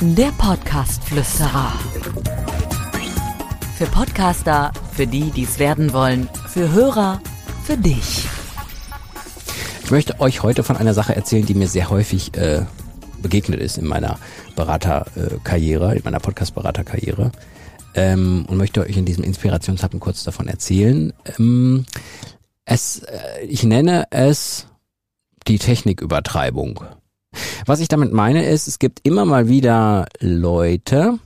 Der Podcast-Flüsterer. Für Podcaster, für die, die es werden wollen, für Hörer, für dich. Ich möchte euch heute von einer Sache erzählen, die mir sehr häufig äh, begegnet ist in meiner Beraterkarriere, in meiner Podcast-Beraterkarriere. Ähm, und möchte euch in diesem Inspirationshappen kurz davon erzählen. Ähm, es, äh, ich nenne es die Technikübertreibung. Was ich damit meine ist, es gibt immer mal wieder Leute,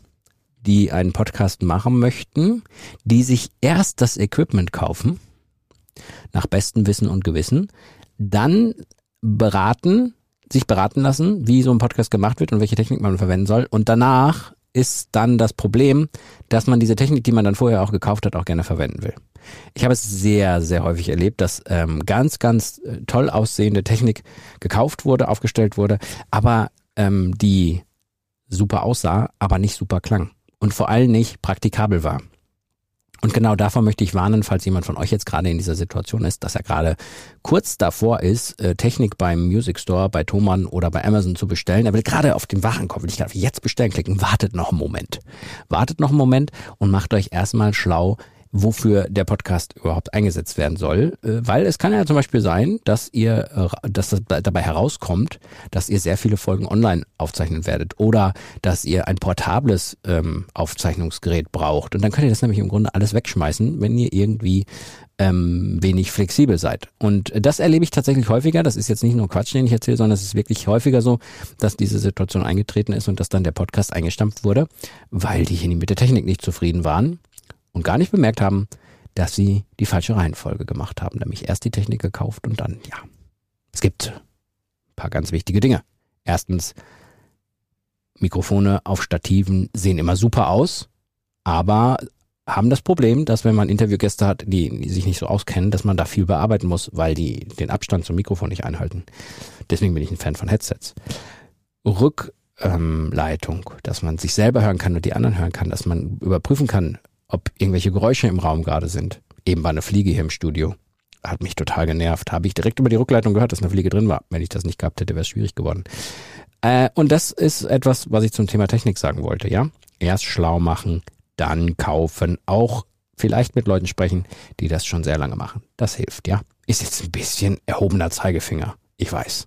die einen Podcast machen möchten, die sich erst das Equipment kaufen, nach bestem Wissen und Gewissen, dann beraten, sich beraten lassen, wie so ein Podcast gemacht wird und welche Technik man verwenden soll und danach ist dann das Problem, dass man diese Technik, die man dann vorher auch gekauft hat, auch gerne verwenden will. Ich habe es sehr, sehr häufig erlebt, dass ähm, ganz, ganz äh, toll aussehende Technik gekauft wurde, aufgestellt wurde, aber ähm, die super aussah, aber nicht super klang und vor allem nicht praktikabel war. Und genau davor möchte ich warnen, falls jemand von euch jetzt gerade in dieser Situation ist, dass er gerade kurz davor ist, äh, Technik beim Music Store, bei Thomann oder bei Amazon zu bestellen. Er will gerade auf den Warenkorb, will ich gerade jetzt bestellen klicken. Wartet noch einen Moment. Wartet noch einen Moment und macht euch erstmal schlau, wofür der Podcast überhaupt eingesetzt werden soll, äh, weil es kann ja zum Beispiel sein, dass ihr, äh, dass das dabei herauskommt, dass ihr sehr viele Folgen online aufzeichnen werdet oder dass ihr ein portables ähm, Aufzeichnungsgerät braucht und dann könnt ihr das nämlich im Grunde alles wegschmeißen, wenn ihr irgendwie ähm, wenig flexibel seid. Und das erlebe ich tatsächlich häufiger. Das ist jetzt nicht nur Quatsch, den ich erzähle, sondern es ist wirklich häufiger so, dass diese Situation eingetreten ist und dass dann der Podcast eingestampft wurde, weil die mit der Technik nicht zufrieden waren und gar nicht bemerkt haben, dass sie die falsche Reihenfolge gemacht haben, nämlich erst die Technik gekauft und dann, ja. Es gibt ein paar ganz wichtige Dinge. Erstens, Mikrofone auf Stativen sehen immer super aus, aber haben das Problem, dass wenn man Interviewgäste hat, die, die sich nicht so auskennen, dass man da viel bearbeiten muss, weil die den Abstand zum Mikrofon nicht einhalten. Deswegen bin ich ein Fan von Headsets. Rückleitung, dass man sich selber hören kann und die anderen hören kann, dass man überprüfen kann, ob irgendwelche Geräusche im Raum gerade sind. Eben war eine Fliege hier im Studio. Hat mich total genervt. Habe ich direkt über die Rückleitung gehört, dass eine Fliege drin war. Wenn ich das nicht gehabt hätte, wäre es schwierig geworden. Äh, und das ist etwas, was ich zum Thema Technik sagen wollte, ja? Erst schlau machen, dann kaufen. Auch vielleicht mit Leuten sprechen, die das schon sehr lange machen. Das hilft, ja? Ist jetzt ein bisschen erhobener Zeigefinger. Ich weiß.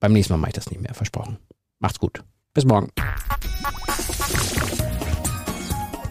Beim nächsten Mal mache ich das nicht mehr, versprochen. Macht's gut. Bis morgen.